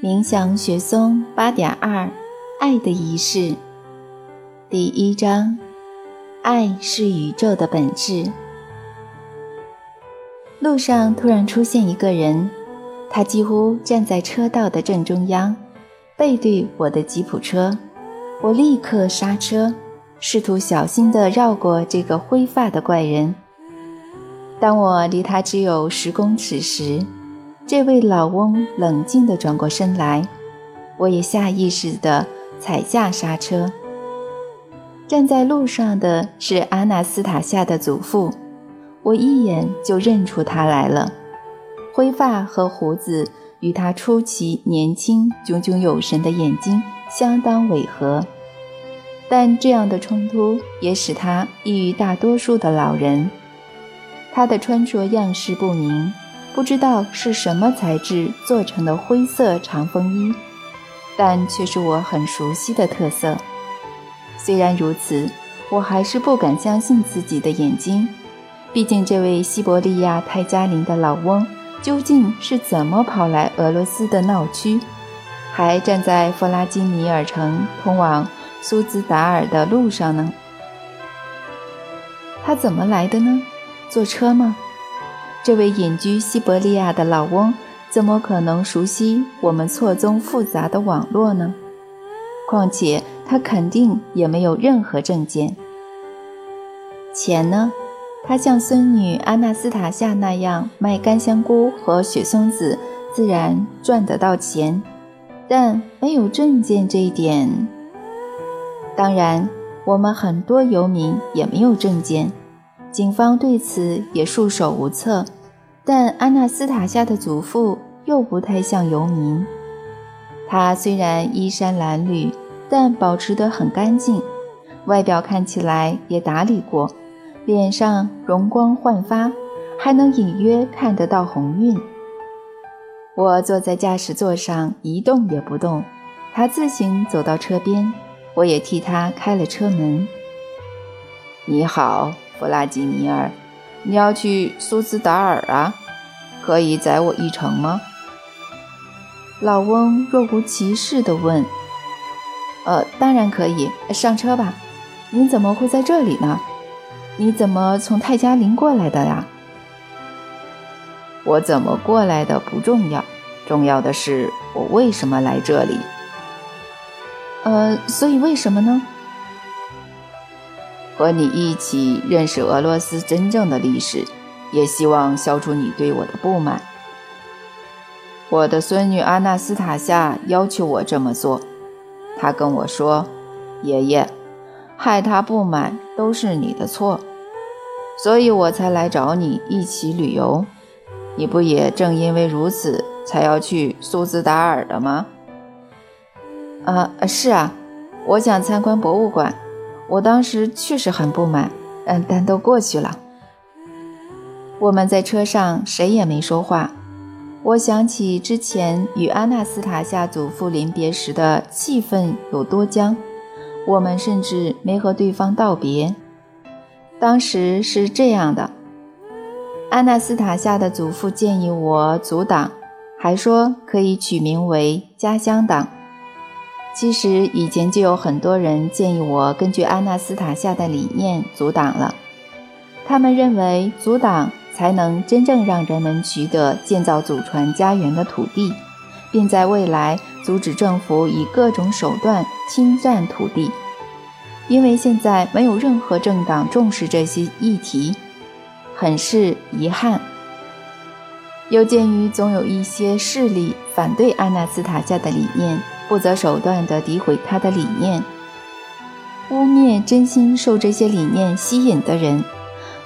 冥想学松八点二，爱的仪式。第一章，爱是宇宙的本质。路上突然出现一个人，他几乎站在车道的正中央，背对我的吉普车。我立刻刹车，试图小心地绕过这个灰发的怪人。当我离他只有十公尺时，这位老翁冷静地转过身来，我也下意识地踩下刹车。站在路上的是阿纳斯塔夏的祖父，我一眼就认出他来了。灰发和胡子与他出奇年轻、炯炯有神的眼睛相当违和，但这样的冲突也使他异于大多数的老人。他的穿着样式不明。不知道是什么材质做成的灰色长风衣，但却是我很熟悉的特色。虽然如此，我还是不敢相信自己的眼睛。毕竟，这位西伯利亚泰加林的老翁究竟是怎么跑来俄罗斯的闹区，还站在弗拉基米尔城通往苏兹达尔的路上呢？他怎么来的呢？坐车吗？这位隐居西伯利亚的老翁怎么可能熟悉我们错综复杂的网络呢？况且他肯定也没有任何证件。钱呢？他像孙女安娜斯塔夏那样卖干香菇和雪松子，自然赚得到钱，但没有证件这一点。当然，我们很多游民也没有证件，警方对此也束手无策。但安娜斯塔夏的祖父又不太像游民。他虽然衣衫褴褛，但保持得很干净，外表看起来也打理过，脸上容光焕发，还能隐约看得到红晕。我坐在驾驶座上一动也不动，他自行走到车边，我也替他开了车门。你好，弗拉基米尔。你要去苏兹达尔啊？可以载我一程吗？老翁若无其事地问。呃，当然可以，上车吧。你怎么会在这里呢？你怎么从泰加林过来的呀？我怎么过来的不重要，重要的是我为什么来这里。呃，所以为什么呢？和你一起认识俄罗斯真正的历史，也希望消除你对我的不满。我的孙女阿纳斯塔夏要求我这么做，她跟我说：“爷爷，害她不满都是你的错，所以我才来找你一起旅游。你不也正因为如此才要去苏兹达尔的吗？”“啊，是啊，我想参观博物馆。”我当时确实很不满，嗯，但都过去了。我们在车上谁也没说话。我想起之前与安娜斯塔夏祖父临别时的气氛有多僵，我们甚至没和对方道别。当时是这样的：安娜斯塔夏的祖父建议我阻挡，还说可以取名为“家乡党”。其实以前就有很多人建议我根据安纳斯塔夏的理念阻挡了。他们认为阻挡才能真正让人们取得建造祖传家园的土地，并在未来阻止政府以各种手段侵占土地。因为现在没有任何政党重视这些议题，很是遗憾。又鉴于总有一些势力反对安纳斯塔夏的理念。不择手段地诋毁他的理念，污蔑真心受这些理念吸引的人，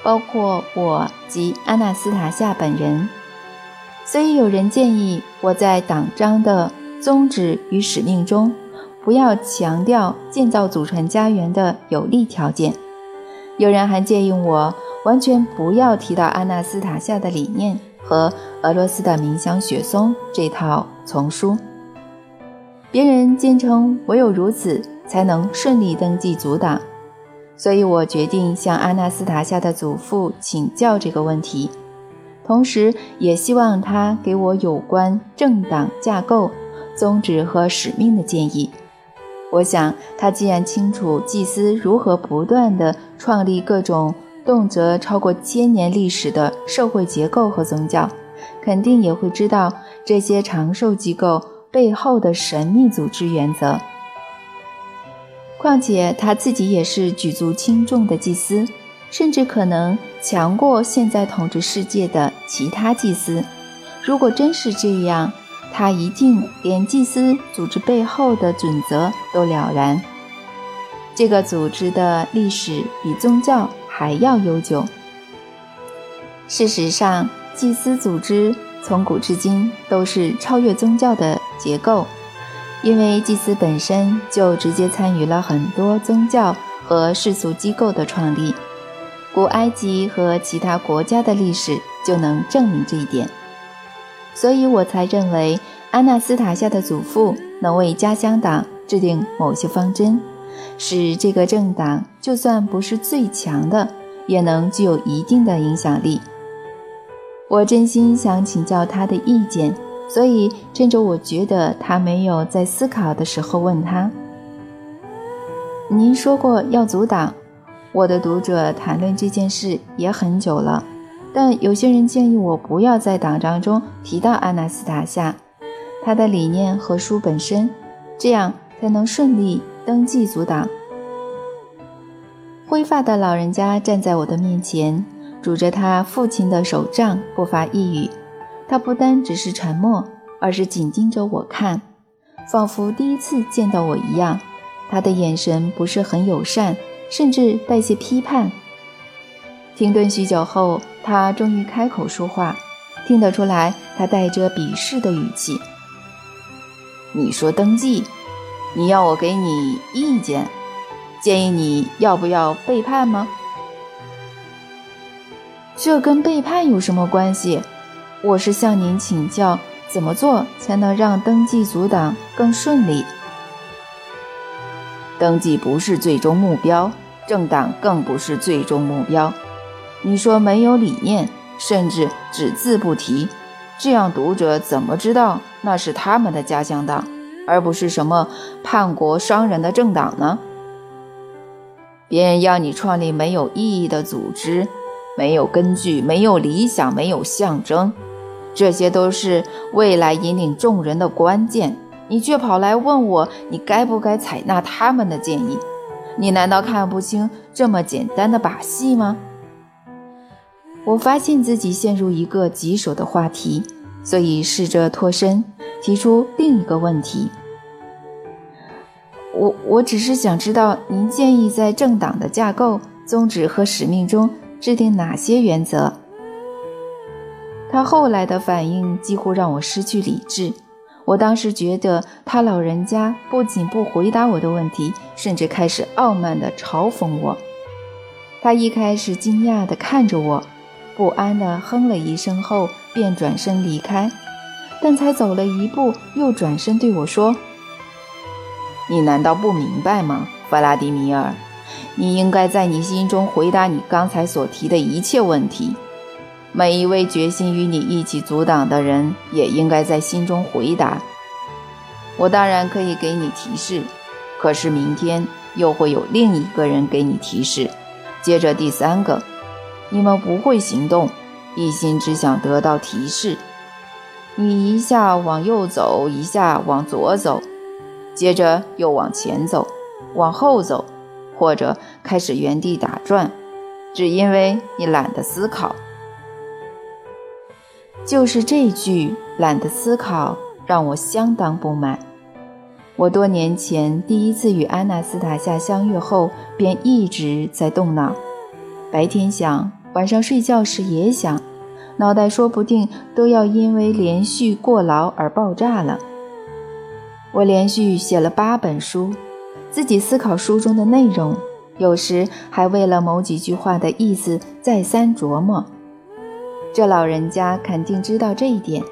包括我及安娜斯塔夏本人。所以有人建议我在党章的宗旨与使命中，不要强调建造祖传家园的有利条件。有人还建议我完全不要提到安娜斯塔夏的理念和俄罗斯的冥想雪松这套丛书。别人坚称，唯有如此才能顺利登记阻挡，所以我决定向阿纳斯塔夏的祖父请教这个问题，同时也希望他给我有关政党架构、宗旨和使命的建议。我想，他既然清楚祭司如何不断地创立各种动辄超过千年历史的社会结构和宗教，肯定也会知道这些长寿机构背后的神秘组织原则。况且他自己也是举足轻重的祭司，甚至可能强过现在统治世界的其他祭司。如果真是这样，他一定连祭司组织背后的准则都了然。这个组织的历史比宗教还要悠久。事实上，祭司组织从古至今都是超越宗教的结构，因为祭司本身就直接参与了很多宗教和世俗机构的创立。古埃及和其他国家的历史就能证明这一点。所以我才认为，安纳斯塔夏的祖父能为家乡党制定某些方针，使这个政党就算不是最强的，也能具有一定的影响力。我真心想请教他的意见，所以趁着我觉得他没有在思考的时候问他：“您说过要阻挡，我的读者谈论这件事也很久了。”但有些人建议我不要在党章中提到阿纳斯塔夏，他的理念和书本身，这样才能顺利登记阻挡。灰发的老人家站在我的面前，拄着他父亲的手杖，不发一语。他不单只是沉默，而是紧盯着我看，仿佛第一次见到我一样。他的眼神不是很友善，甚至带些批判。停顿许久后，他终于开口说话，听得出来，他带着鄙视的语气：“你说登记，你要我给你意见，建议你要不要背叛吗？这跟背叛有什么关系？我是向您请教，怎么做才能让登记阻挡更顺利？登记不是最终目标，政党更不是最终目标。”你说没有理念，甚至只字不提，这样读者怎么知道那是他们的家乡党，而不是什么叛国商人的政党呢？别人要你创立没有意义的组织，没有根据，没有理想，没有象征，这些都是未来引领众人的关键，你却跑来问我，你该不该采纳他们的建议？你难道看不清这么简单的把戏吗？我发现自己陷入一个棘手的话题，所以试着脱身，提出另一个问题。我我只是想知道，您建议在政党的架构、宗旨和使命中制定哪些原则？他后来的反应几乎让我失去理智。我当时觉得他老人家不仅不回答我的问题，甚至开始傲慢地嘲讽我。他一开始惊讶地看着我。不安地哼了一声后，便转身离开。但才走了一步，又转身对我说：“你难道不明白吗，弗拉迪米尔？你应该在你心中回答你刚才所提的一切问题。每一位决心与你一起阻挡的人，也应该在心中回答。我当然可以给你提示，可是明天又会有另一个人给你提示，接着第三个。”你们不会行动，一心只想得到提示。你一下往右走，一下往左走，接着又往前走，往后走，或者开始原地打转，只因为你懒得思考。就是这句“懒得思考”让我相当不满。我多年前第一次与安娜斯塔夏相遇后，便一直在动脑，白天想。晚上睡觉时也想，脑袋说不定都要因为连续过劳而爆炸了。我连续写了八本书，自己思考书中的内容，有时还为了某几句话的意思再三琢磨。这老人家肯定知道这一点。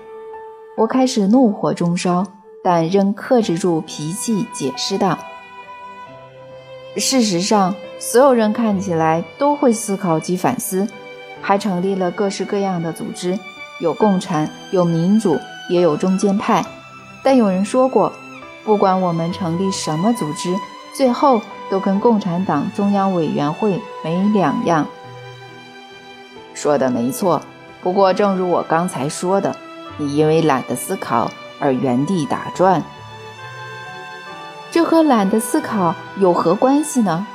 我开始怒火中烧，但仍克制住脾气，解释道：“事实上。”所有人看起来都会思考及反思，还成立了各式各样的组织，有共产，有民主，也有中间派。但有人说过，不管我们成立什么组织，最后都跟共产党中央委员会没两样。说的没错，不过正如我刚才说的，你因为懒得思考而原地打转。这和懒得思考有何关系呢？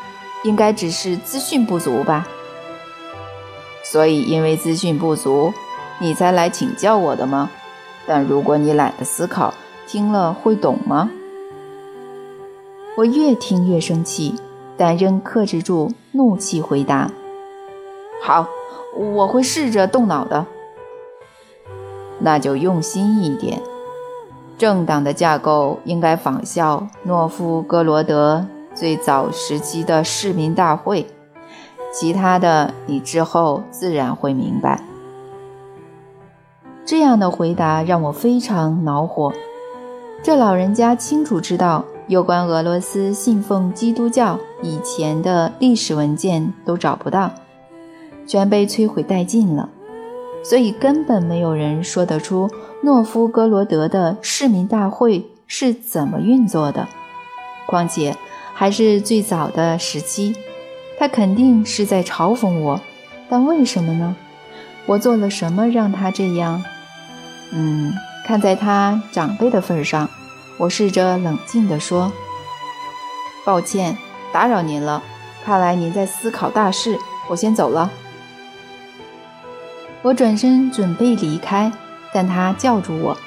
应该只是资讯不足吧。所以，因为资讯不足，你才来请教我的吗？但如果你懒得思考，听了会懂吗？我越听越生气，但仍克制住怒气回答：“好，我会试着动脑的。那就用心一点。政党的架构应该仿效诺夫哥罗德最早时期的市民大会，其他的你之后自然会明白。”这样的回答让我非常恼火。这老人家清楚知道，有关俄罗斯信奉基督教以前的历史文件都找不到，全被摧毁殆尽了，所以根本没有人说得出诺夫哥罗德的市民大会是怎么运作的。况且还是最早的时期，他肯定是在嘲讽我。但为什么呢？我做了什么让他这样？嗯，看在他长辈的份上，我试着冷静地说：“抱歉，打扰您了。看来您在思考大事，我先走了。”我转身准备离开，但他叫住我。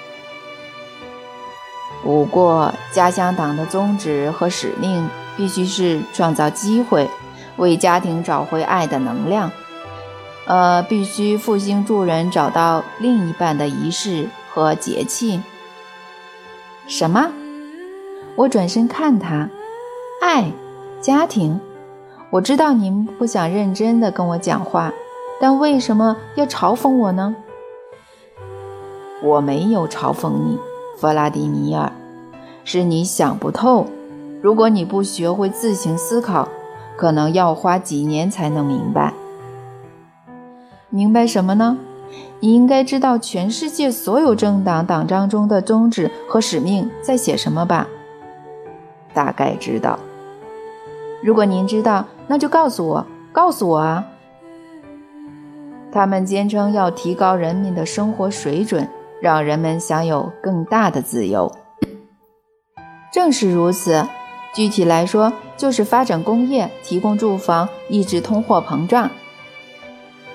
不过，家乡党的宗旨和使命必须是创造机会，为家庭找回爱的能量。呃，必须复兴助人，找到另一半的仪式和节气。什么？我转身看他，爱，家庭。我知道您不想认真的跟我讲话，但为什么要嘲讽我呢？我没有嘲讽你，弗拉迪米尔，是你想不透。如果你不学会自行思考，可能要花几年才能明白。明白什么呢？你应该知道全世界所有政党党章中的宗旨和使命在写什么吧？大概知道。如果您知道，那就告诉我，告诉我啊！他们坚称要提高人民的生活水准，让人们享有更大的自由。正是如此，具体来说，就是发展工业，提供住房，抑制通货膨胀。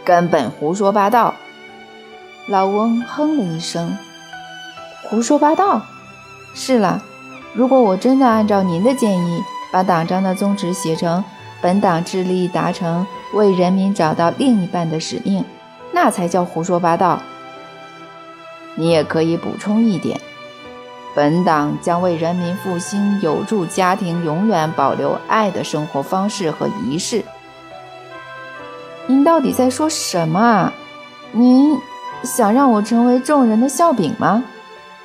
根本胡说八道！老翁哼了一声。胡说八道？是了，如果我真的按照您的建议，把党章的宗旨写成“本党致力达成为人民找到另一半的使命”，那才叫胡说八道。你也可以补充一点：本党将为人民复兴有助家庭永远保留爱的生活方式和仪式。您到底在说什么啊？您想让我成为众人的笑柄吗？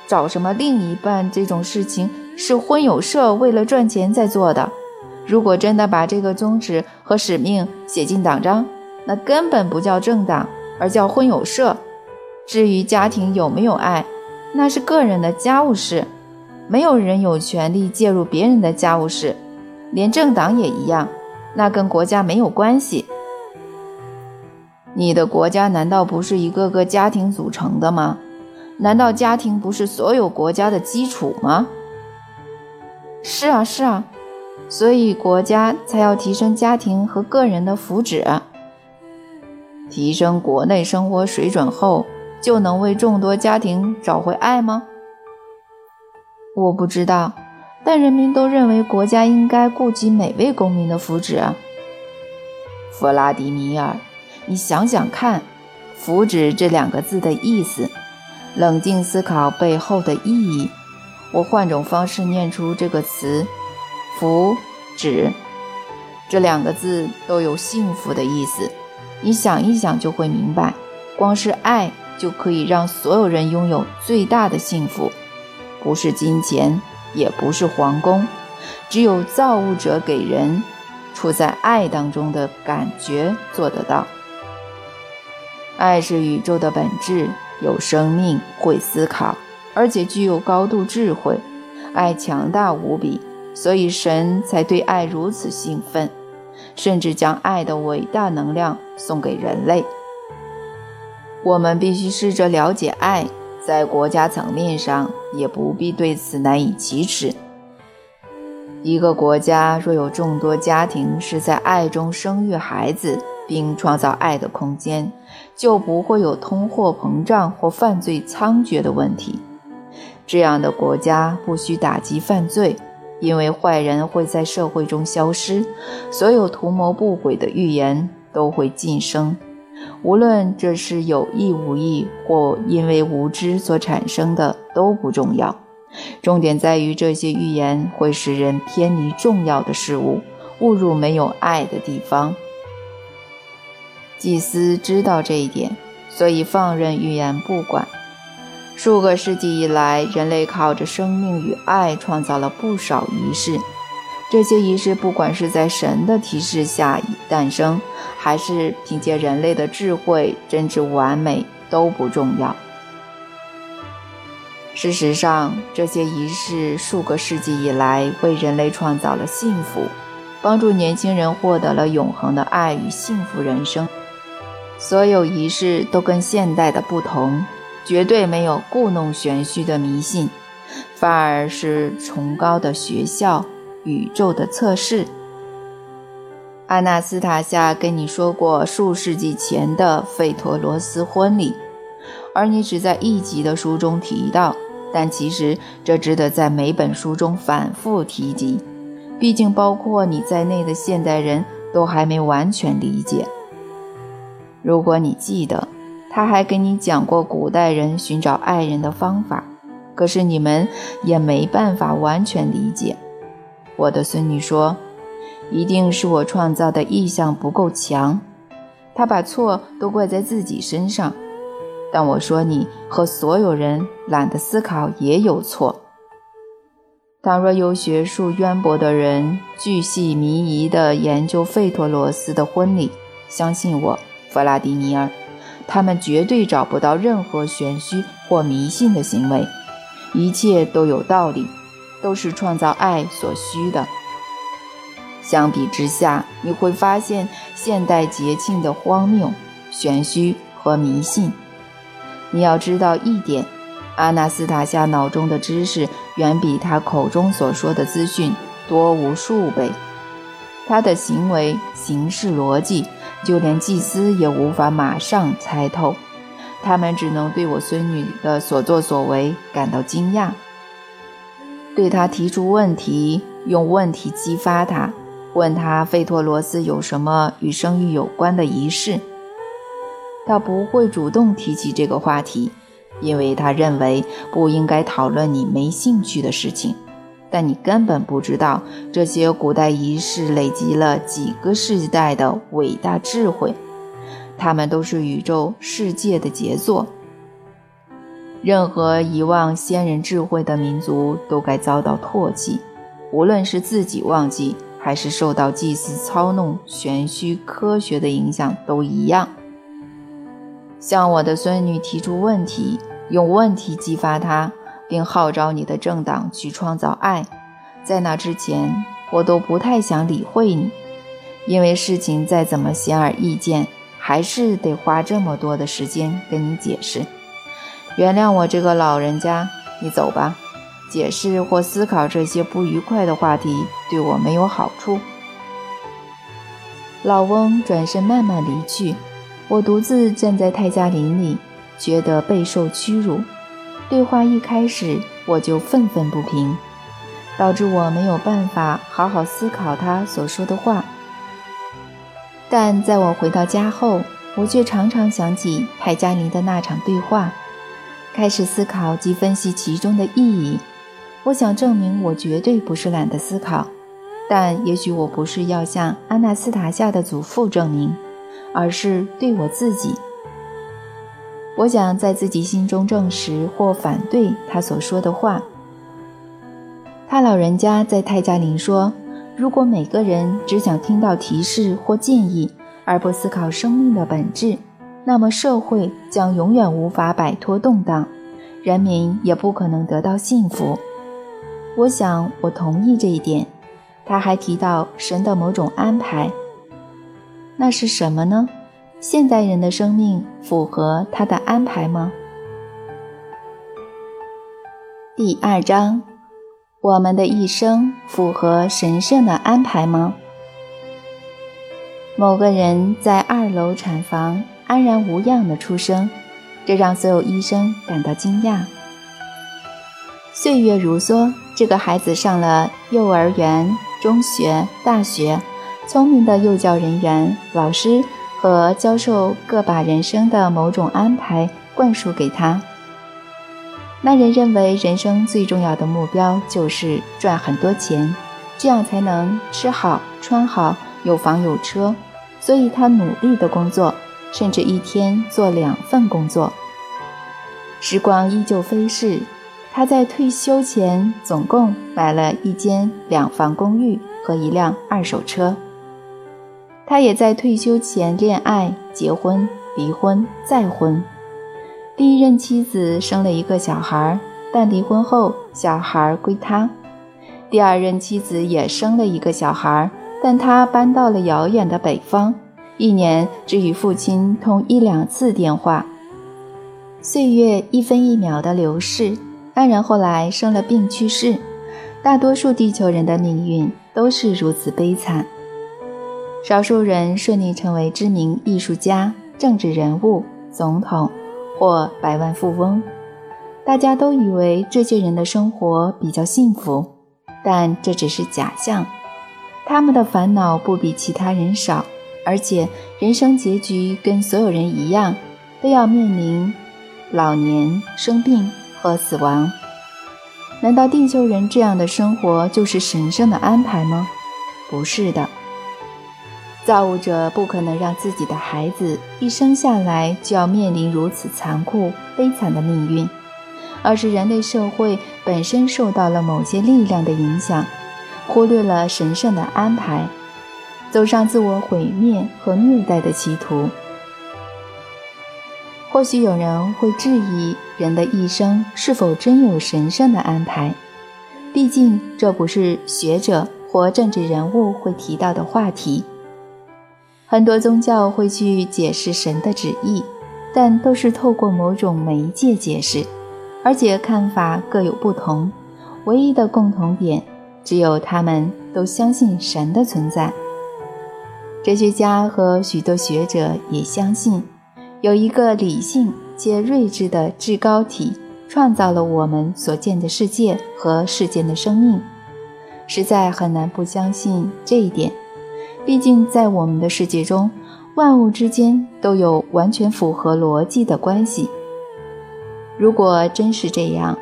找什么另一半这种事情是婚友社为了赚钱在做的。如果真的把这个宗旨和使命写进党章，那根本不叫政党，而叫婚友社。至于家庭有没有爱，那是个人的家务事，没有人有权利介入别人的家务事，连政党也一样，那跟国家没有关系。你的国家难道不是一个个家庭组成的吗？难道家庭不是所有国家的基础吗？是啊，是啊，所以国家才要提升家庭和个人的福祉。提升国内生活水准后，就能为众多家庭找回爱吗？我不知道，但人民都认为国家应该顾及每位公民的福祉。弗拉迪米尔。你想想看，“福祉”这两个字的意思，冷静思考背后的意义。我换种方式念出这个词，“福祉”这两个字都有幸福的意思。你想一想就会明白，光是爱就可以让所有人拥有最大的幸福，不是金钱，也不是皇宫，只有造物者给人处在爱当中的感觉做得到。爱是宇宙的本质，有生命，会思考。而且具有高度智慧，爱强大无比，所以神才对爱如此兴奋，甚至将爱的伟大能量送给人类。我们必须试着了解爱，在国家层面上也不必对此难以启齿。一个国家若有众多家庭是在爱中生育孩子，并创造爱的空间，就不会有通货膨胀或犯罪猖獗的问题。这样的国家不需打击犯罪，因为坏人会在社会中消失，所有图谋不轨的预言都会晋升。无论这是有意无意或因为无知所产生的都不重要，重点在于这些预言会使人偏离重要的事物，误入没有爱的地方。祭司知道这一点，所以放任预言不管。数个世纪以来，人类靠着生命与爱创造了不少仪式。这些仪式，不管是在神的提示下诞生，还是凭借人类的智慧真挚完美，都不重要。事实上，这些仪式数个世纪以来为人类创造了幸福，帮助年轻人获得了永恒的爱与幸福人生。所有仪式都跟现代的不同，绝对没有故弄玄虚的迷信，反而是崇高的学校。宇宙的测试。阿纳斯塔夏跟你说过数世纪前的费托罗斯婚礼，而你只在一集的书中提到。但其实这值得在每本书中反复提及，毕竟包括你在内的现代人都还没完全理解。如果你记得，他还跟你讲过古代人寻找爱人的方法，可是你们也没办法完全理解。我的孙女说：“一定是我创造的意象不够强。”她把错都怪在自己身上。但我说你和所有人懒得思考也有错。倘若有学术渊博的人巨细靡遗地研究费托罗斯的婚礼，相信我，弗拉迪尼尔，他们绝对找不到任何玄虚或迷信的行为，一切都有道理。都是创造爱所需的。相比之下，你会发现现代节庆的荒谬、玄虚和迷信。你要知道一点：阿纳斯塔夏脑中的知识远比他口中所说的资讯多无数倍。他的行为、行事逻辑，就连祭司也无法马上猜透。他们只能对我孙女的所作所为感到惊讶。对他提出问题，用问题激发他，问他费托罗斯有什么与生育有关的仪式。他不会主动提起这个话题，因为他认为不应该讨论你没兴趣的事情。但你根本不知道，这些古代仪式累积了几个世代的伟大智慧，他们都是宇宙世界的杰作。任何遗忘先人智慧的民族都该遭到唾弃，无论是自己忘记，还是受到祭祀操弄、玄虚科学的影响，都一样。向我的孙女提出问题，用问题激发她，并号召你的政党去创造爱。在那之前，我都不太想理会你，因为事情再怎么显而易见，还是得花这么多的时间跟你解释。原谅我这个老人家，你走吧。解释或思考这些不愉快的话题对我没有好处。老翁转身慢慢离去，我独自站在泰加林里，觉得备受屈辱。对话一开始我就愤愤不平，导致我没有办法好好思考他所说的话。但在我回到家后，我却常常想起泰加林的那场对话。开始思考及分析其中的意义。我想证明我绝对不是懒得思考，但也许我不是要向阿纳斯塔夏的祖父证明，而是对我自己。我想在自己心中证实或反对他所说的话。他老人家在泰加林说：“如果每个人只想听到提示或建议，而不思考生命的本质。”那么社会将永远无法摆脱动荡，人民也不可能得到幸福。我想，我同意这一点。他还提到神的某种安排，那是什么呢？现代人的生命符合他的安排吗？第二章，我们的一生符合神圣的安排吗？某个人在二楼产房安然无恙的出生，这让所有医生感到惊讶。岁月如梭，这个孩子上了幼儿园、中学、大学，聪明的幼教人员、老师和教授各把人生的某种安排灌输给他。那人认为人生最重要的目标就是赚很多钱，这样才能吃好穿好、有房有车。所以他努力的工作，甚至一天做两份工作。时光依旧飞逝，他在退休前总共买了一间两房公寓和一辆二手车。他也在退休前恋爱、结婚、离婚、再婚。第一任妻子生了一个小孩，但离婚后小孩归他。第二任妻子也生了一个小孩。但他搬到了遥远的北方，一年只与父亲通一两次电话。岁月一分一秒的流逝，安然后来生了病去世。大多数地球人的命运都是如此悲惨。少数人顺利成为知名艺术家、政治人物、总统或百万富翁，大家都以为这些人的生活比较幸福，但这只是假象。他们的烦恼不比其他人少，而且人生结局跟所有人一样，都要面临老年、生病和死亡。难道地球人这样的生活就是神圣的安排吗？不是的，造物者不可能让自己的孩子一生下来就要面临如此残酷悲惨的命运，而是人类社会本身受到了某些力量的影响。忽略了神圣的安排，走上自我毁灭和虐待的歧途。或许有人会质疑人的一生是否真有神圣的安排，毕竟这不是学者或政治人物会提到的话题。很多宗教会去解释神的旨意，但都是透过某种媒介解释，而且看法各有不同。唯一的共同点。只有他们都相信神的存在。哲学家和许多学者也相信，有一个理性且睿智的至高体创造了我们所见的世界和世间的生命。实在很难不相信这一点，毕竟在我们的世界中，万物之间都有完全符合逻辑的关系。如果真是这样，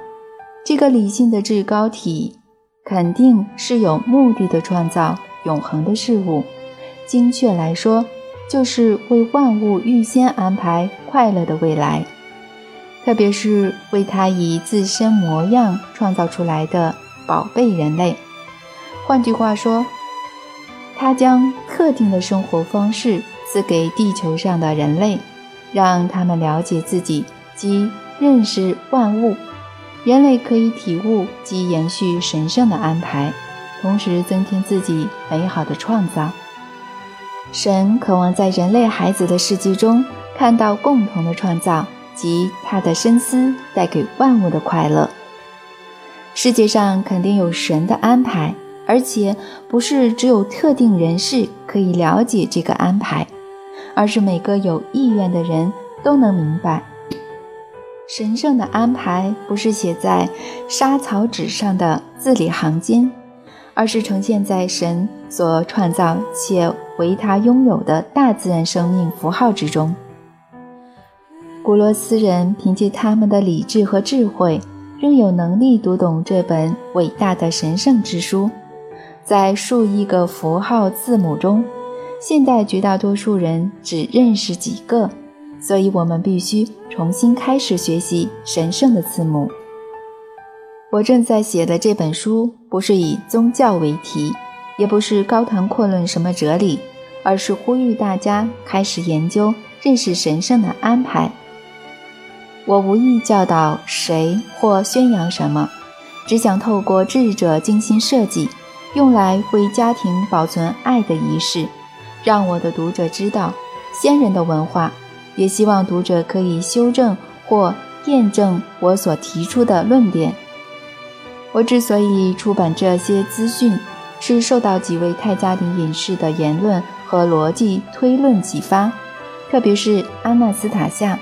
这个理性的至高体。肯定是有目的的创造永恒的事物，精确来说，就是为万物预先安排快乐的未来，特别是为他以自身模样创造出来的宝贝人类。换句话说，他将特定的生活方式赐给地球上的人类，让他们了解自己及认识万物。人类可以体悟及延续神圣的安排，同时增添自己美好的创造。神渴望在人类孩子的世界中看到共同的创造及他的深思带给万物的快乐。世界上肯定有神的安排，而且不是只有特定人士可以了解这个安排，而是每个有意愿的人都能明白。神圣的安排不是写在沙草纸上的字里行间，而是呈现在神所创造且为他拥有的大自然生命符号之中。古罗斯人凭借他们的理智和智慧，仍有能力读懂这本伟大的神圣之书。在数亿个符号字母中，现代绝大多数人只认识几个。所以，我们必须重新开始学习神圣的字母。我正在写的这本书不是以宗教为题，也不是高谈阔论什么哲理，而是呼吁大家开始研究、认识神圣的安排。我无意教导谁或宣扬什么，只想透过智者精心设计、用来为家庭保存爱的仪式，让我的读者知道先人的文化。也希望读者可以修正或验证我所提出的论点。我之所以出版这些资讯，是受到几位泰加林隐士的言论和逻辑推论启发，特别是阿纳斯塔夏。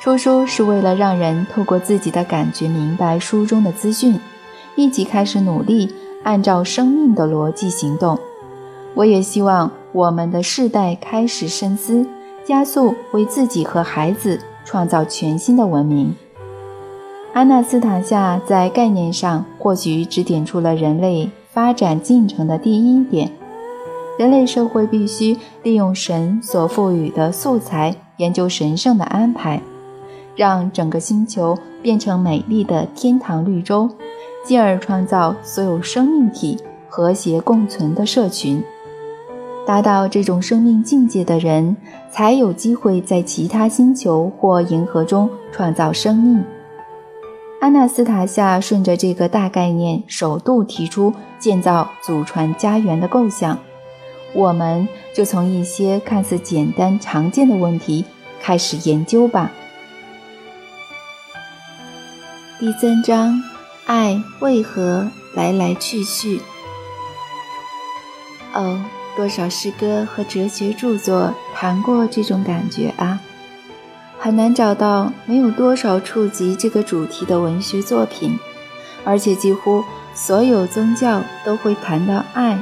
出书是为了让人透过自己的感觉明白书中的资讯，一起开始努力按照生命的逻辑行动。我也希望我们的世代开始深思，加速为自己和孩子创造全新的文明。阿纳斯塔夏在概念上或许指点出了人类发展进程的第一点：人类社会必须利用神所赋予的素材，研究神圣的安排。让整个星球变成美丽的天堂绿洲，进而创造所有生命体和谐共存的社群。达到这种生命境界的人，才有机会在其他星球或银河中创造生命。阿纳斯塔夏顺着这个大概念，首度提出建造祖传家园的构想。我们就从一些看似简单常见的问题开始研究吧。第三章，爱为何来来去去？哦，多少诗歌和哲学著作谈过这种感觉啊！很难找到没有多少触及这个主题的文学作品，而且几乎所有宗教都会谈到爱，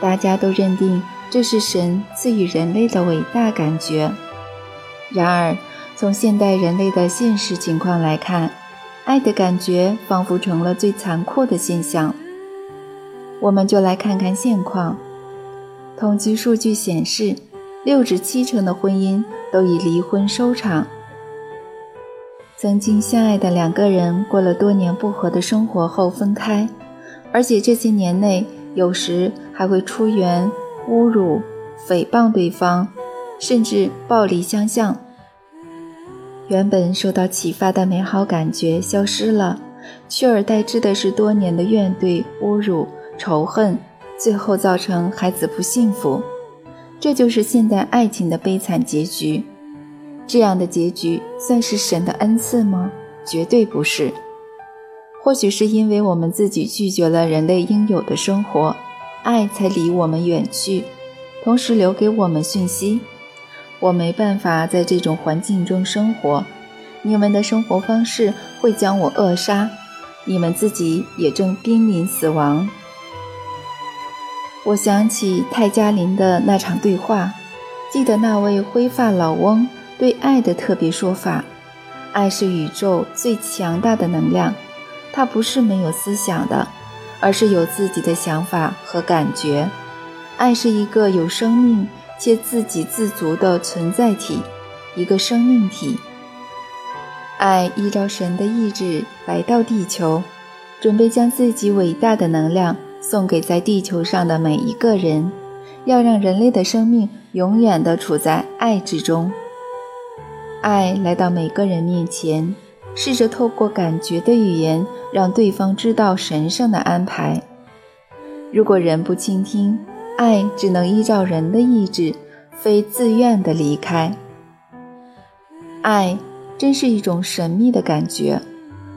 大家都认定这是神赐予人类的伟大感觉。然而，从现代人类的现实情况来看，爱的感觉仿佛成了最残酷的现象。我们就来看看现况。统计数据显示，六至七成的婚姻都以离婚收场。曾经相爱的两个人，过了多年不和的生活后分开，而且这些年内有时还会出言侮辱、诽谤对方，甚至暴力相向。原本受到启发的美好感觉消失了，取而代之的是多年的怨怼、侮辱、仇恨，最后造成孩子不幸福。这就是现代爱情的悲惨结局。这样的结局算是神的恩赐吗？绝对不是。或许是因为我们自己拒绝了人类应有的生活，爱才离我们远去，同时留给我们讯息。我没办法在这种环境中生活，你们的生活方式会将我扼杀，你们自己也正濒临死亡。我想起泰加林的那场对话，记得那位灰发老翁对爱的特别说法：爱是宇宙最强大的能量，它不是没有思想的，而是有自己的想法和感觉。爱是一个有生命。且自给自足的存在体，一个生命体。爱依照神的意志来到地球，准备将自己伟大的能量送给在地球上的每一个人，要让人类的生命永远的处在爱之中。爱来到每个人面前，试着透过感觉的语言让对方知道神圣的安排。如果人不倾听，爱只能依照人的意志，非自愿的离开。爱真是一种神秘的感觉，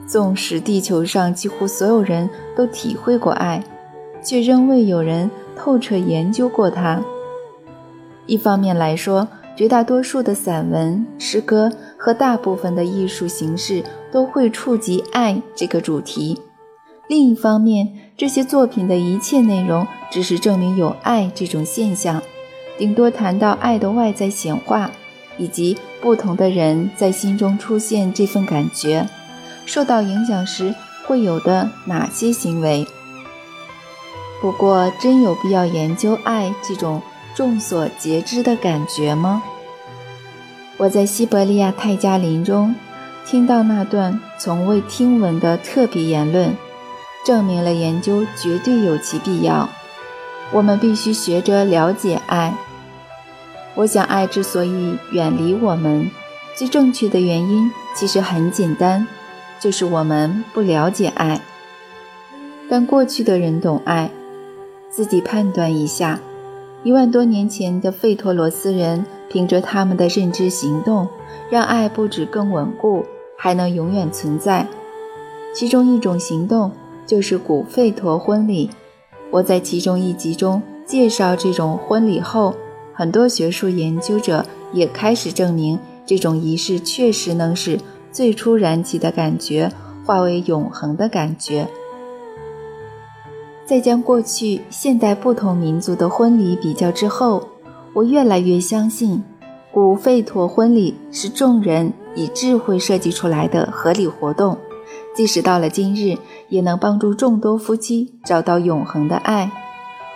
纵使地球上几乎所有人都体会过爱，却仍未有人透彻研究过它。一方面来说，绝大多数的散文、诗歌和大部分的艺术形式都会触及爱这个主题。另一方面，这些作品的一切内容只是证明有爱这种现象，顶多谈到爱的外在显化，以及不同的人在心中出现这份感觉，受到影响时会有的哪些行为。不过，真有必要研究爱这种众所皆知的感觉吗？我在西伯利亚泰加林中听到那段从未听闻的特别言论。证明了研究绝对有其必要。我们必须学着了解爱。我想，爱之所以远离我们，最正确的原因其实很简单，就是我们不了解爱。但过去的人懂爱，自己判断一下。一万多年前的费托罗斯人，凭着他们的认知行动，让爱不止更稳固，还能永远存在。其中一种行动就是古费陀婚礼。我在其中一集中介绍这种婚礼后，很多学术研究者也开始证明，这种仪式确实能使最初燃起的感觉化为永恒的感觉。在将过去、现代不同民族的婚礼比较之后，我越来越相信，古费陀婚礼是众人以智慧设计出来的合理活动，即使到了今日，也能帮助众多夫妻找到永恒的爱。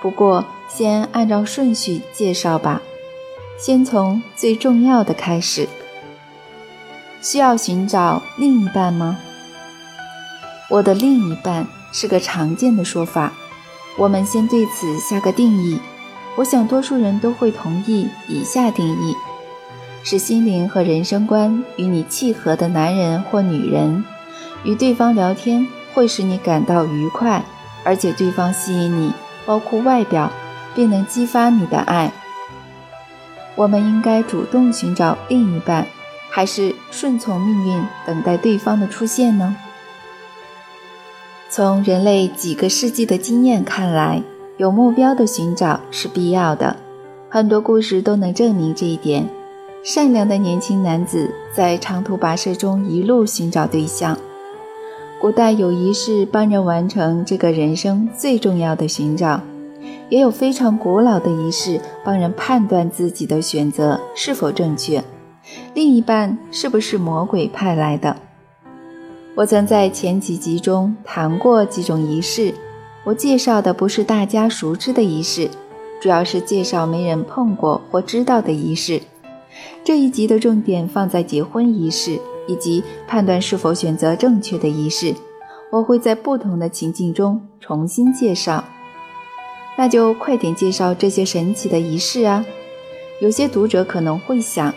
不过，先按照顺序介绍吧，先从最重要的开始。需要寻找另一半吗？我的另一半。是个常见的说法，我们先对此下个定义。我想多数人都会同意以下定义：是心灵和人生观与你契合的男人或女人，与对方聊天会使你感到愉快，而且对方吸引你，包括外表，并能激发你的爱。我们应该主动寻找另一半，还是顺从命运，等待对方的出现呢？从人类几个世纪的经验看来，有目标的寻找是必要的。很多故事都能证明这一点。善良的年轻男子在长途跋涉中一路寻找对象。古代有仪式帮人完成这个人生最重要的寻找，也有非常古老的仪式帮人判断自己的选择是否正确，另一半是不是魔鬼派来的。我曾在前几集中谈过几种仪式，我介绍的不是大家熟知的仪式，主要是介绍没人碰过或知道的仪式。这一集的重点放在结婚仪式以及判断是否选择正确的仪式，我会在不同的情境中重新介绍。那就快点介绍这些神奇的仪式啊！有些读者可能会想，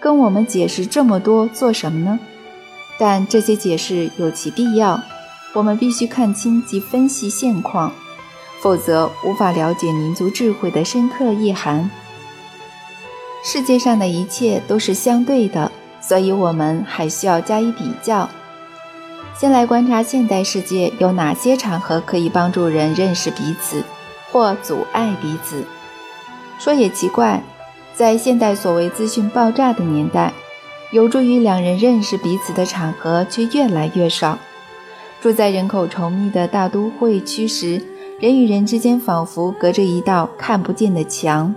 跟我们解释这么多做什么呢？但这些解释有其必要，我们必须看清及分析现况，否则无法了解民族智慧的深刻意涵。世界上的一切都是相对的，所以我们还需要加以比较。先来观察现代世界有哪些场合可以帮助人认识彼此，或阻碍彼此。说也奇怪，在现代所谓资讯爆炸的年代。有助于两人认识彼此的场合却越来越少。住在人口稠密的大都会区时，人与人之间仿佛隔着一道看不见的墙。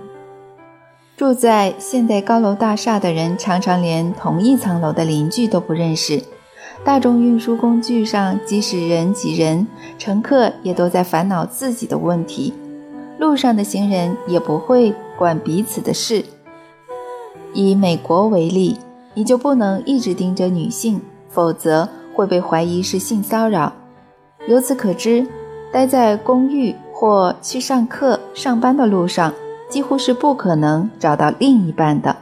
住在现代高楼大厦的人，常常连同一层楼的邻居都不认识。大众运输工具上，即使人挤人，乘客也都在烦恼自己的问题。路上的行人也不会管彼此的事。以美国为例。你就不能一直盯着女性，否则会被怀疑是性骚扰。由此可知，待在公寓或去上课、上班的路上，几乎是不可能找到另一半的。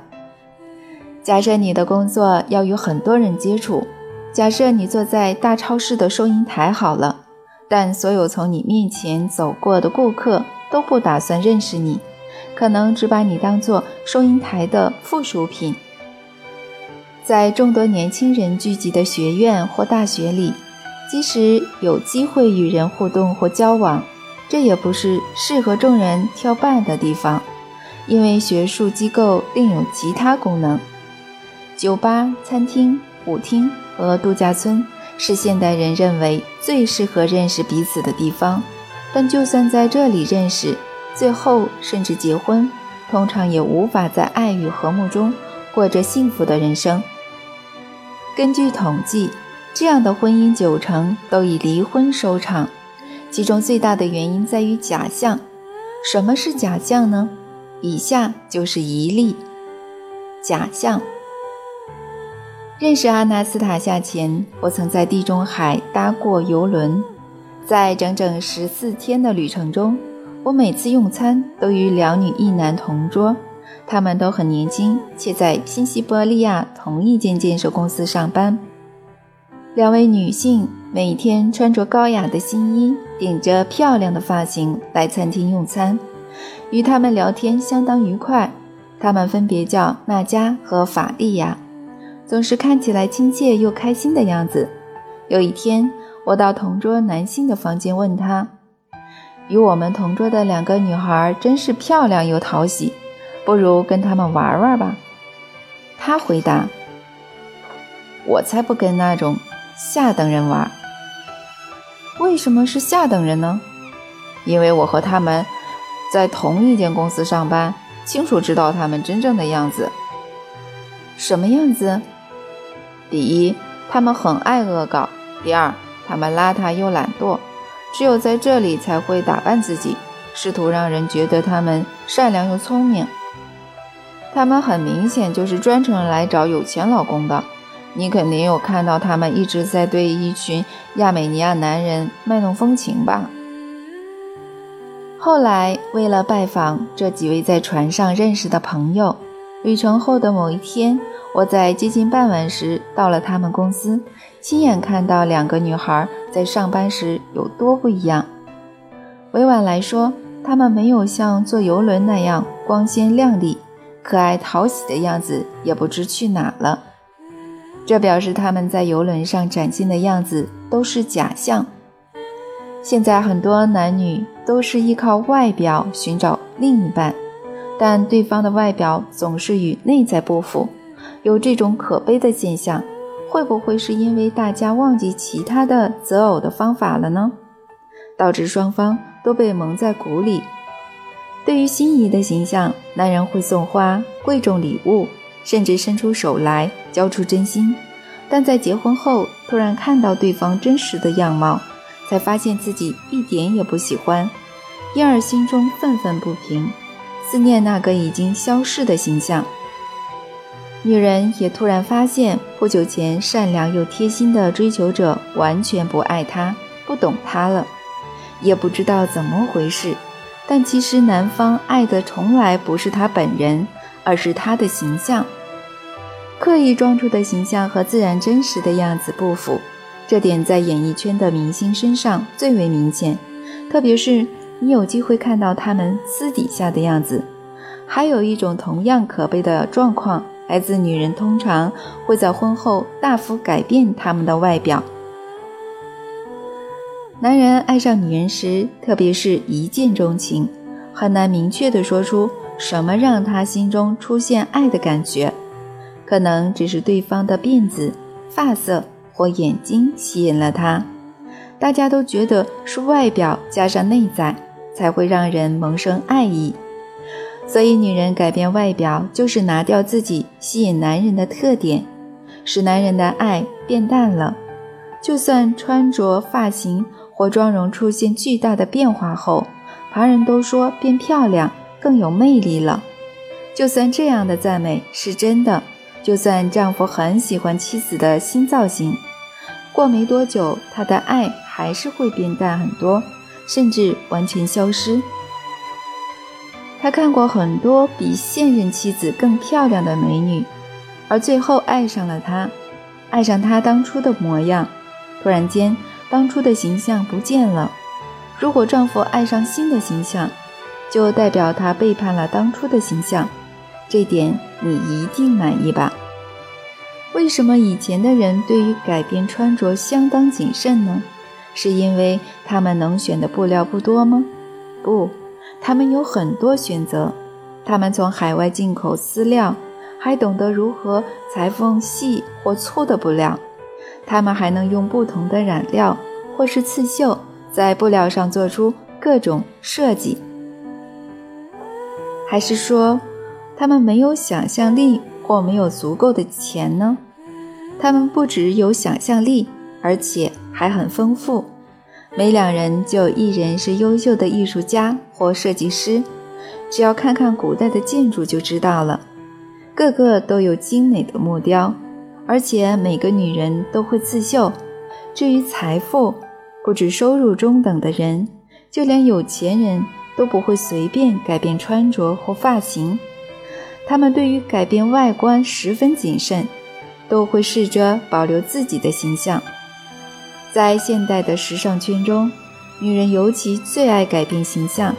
假设你的工作要与很多人接触，假设你坐在大超市的收银台好了，但所有从你面前走过的顾客都不打算认识你，可能只把你当做收银台的附属品。在众多年轻人聚集的学院或大学里，即使有机会与人互动或交往，这也不是适合众人挑伴的地方，因为学术机构另有其他功能。酒吧、餐厅、舞厅和度假村是现代人认为最适合认识彼此的地方，但就算在这里认识，最后甚至结婚，通常也无法在爱与和睦中过着幸福的人生。根据统计，这样的婚姻九成都以离婚收场，其中最大的原因在于假象。什么是假象呢？以下就是一例假象。认识阿纳斯塔夏前，我曾在地中海搭过游轮，在整整十四天的旅程中，我每次用餐都与两女一男同桌，他们都很年轻，且在新西伯利亚同一间建设公司上班。两位女性每天穿着高雅的新衣，顶着漂亮的发型来餐厅用餐，与她们聊天相当愉快。她们分别叫娜佳和法利亚，总是看起来亲切又开心的样子。有一天，我到同桌男性的房间问他：“与我们同桌的两个女孩真是漂亮又讨喜。”不如跟她们玩玩吧，他回答。我才不跟那种下等人玩。为什么是下等人呢？因为我和他们在同一间公司上班，清楚知道他们真正的样子。什么样子？第一，他们很爱恶搞；第二，他们邋遢又懒惰，只有在这里才会打扮自己，试图让人觉得他们善良又聪明。他们很明显就是专程来找有钱老公的，你肯定有看到他们一直在对一群亚美尼亚男人卖弄风情吧？后来，为了拜访这几位在船上认识的朋友，旅程后的某一天，我在接近傍晚时到了他们公司，亲眼看到两个女孩在上班时有多不一样。委婉来说，她们没有像坐游轮那样光鲜亮丽。可爱讨喜的样子也不知去哪了，这表示他们在游轮上展现的样子都是假象。现在很多男女都是依靠外表寻找另一半，但对方的外表总是与内在不符，有这种可悲的现象，会不会是因为大家忘记其他的择偶的方法了呢？导致双方都被蒙在鼓里。对于心仪的形象，男人会送花、贵重礼物，甚至伸出手来交出真心。但在结婚后，突然看到对方真实的样貌，才发现自己一点也不喜欢，因而心中愤愤不平，思念那个已经消逝的形象。女人也突然发现，不久前善良又贴心的追求者完全不爱她，不懂她了，也不知道怎么回事。但其实男方爱的从来不是她本人，而是她的形象。刻意装出的形象和自然真实的样子不符，这点在演艺圈的明星身上最为明显。特别是你有机会看到他们私底下的样子。还有一种同样可悲的状况，来自女人通常会在婚后大幅改变他们的外表。男人爱上女人时，特别是一见钟情，很难明确地说出什么让他心中出现爱的感觉，可能只是对方的辫子、发色或眼睛吸引了他。大家都觉得是外表加上内在才会让人萌生爱意，所以女人改变外表就是拿掉自己吸引男人的特点，使男人的爱变淡了。就算穿着、发型。或妆容出现巨大的变化后，旁人都说变漂亮、更有魅力了。就算这样的赞美是真的，就算丈夫很喜欢妻子的新造型，过没多久，他的爱还是会变淡很多，甚至完全消失。他看过很多比现任妻子更漂亮的美女，而最后爱上了她，爱上她当初的模样。突然间。当初的形象不见了。如果丈夫爱上新的形象，就代表他背叛了当初的形象，这点你一定满意吧？为什么以前的人对于改变穿着相当谨慎呢？是因为他们能选的布料不多吗？不，他们有很多选择。他们从海外进口丝料，还懂得如何裁缝细或粗的布料。他们还能用不同的染料或是刺绣，在布料上做出各种设计。还是说，他们没有想象力或没有足够的钱呢？他们不只有想象力，而且还很丰富。每两人就有一人是优秀的艺术家或设计师。只要看看古代的建筑就知道了，个个都有精美的木雕。而且每个女人都会刺绣。至于财富，不止收入中等的人，就连有钱人都不会随便改变穿着或发型。他们对于改变外观十分谨慎，都会试着保留自己的形象。在现代的时尚圈中，女人尤其最爱改变形象，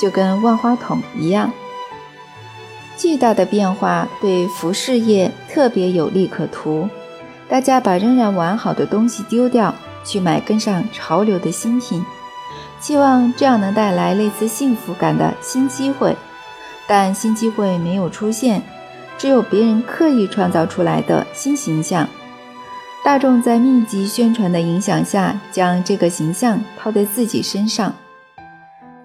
就跟万花筒一样。巨大的变化对服饰业特别有利可图，大家把仍然完好的东西丢掉，去买跟上潮流的新品，期望这样能带来类似幸福感的新机会。但新机会没有出现，只有别人刻意创造出来的新形象。大众在密集宣传的影响下，将这个形象套在自己身上。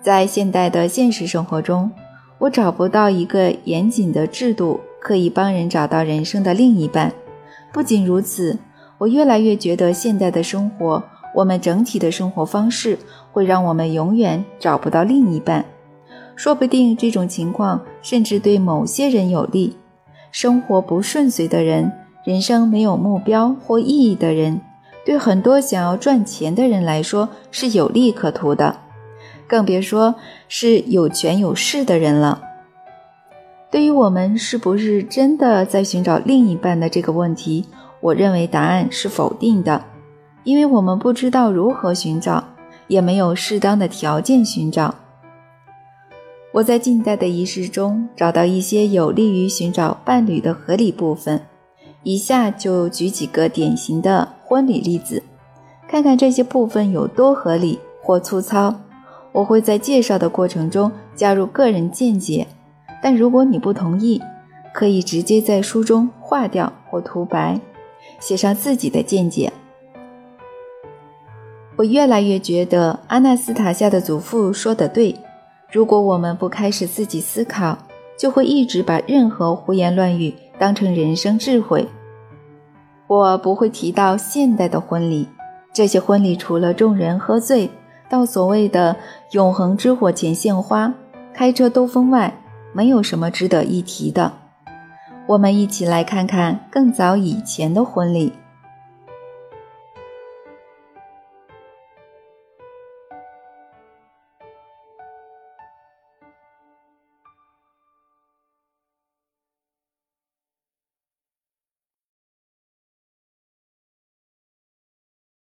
在现代的现实生活中，我找不到一个严谨的制度可以帮人找到人生的另一半。不仅如此，我越来越觉得现代的生活，我们整体的生活方式会让我们永远找不到另一半。说不定这种情况甚至对某些人有利。生活不顺遂的人，人生没有目标或意义的人，对很多想要赚钱的人来说是有利可图的，更别说是有权有势的人了。对于我们是不是真的在寻找另一半的这个问题，我认为答案是否定的，因为我们不知道如何寻找，也没有适当的条件寻找。我在近代的仪式中找到一些有利于寻找伴侣的合理部分，以下就举几个典型的婚礼例子，看看这些部分有多合理或粗糙。我会在介绍的过程中加入个人见解，但如果你不同意，可以直接在书中划掉或涂白，写上自己的见解。我越来越觉得阿纳斯塔夏的祖父说的对。如果我们不开始自己思考，就会一直把任何胡言乱语当成人生智慧。我不会提到现代的婚礼，这些婚礼除了众人喝醉，到所谓的永恒之火前献花、开车兜风外，没有什么值得一提的。我们一起来看看更早以前的婚礼。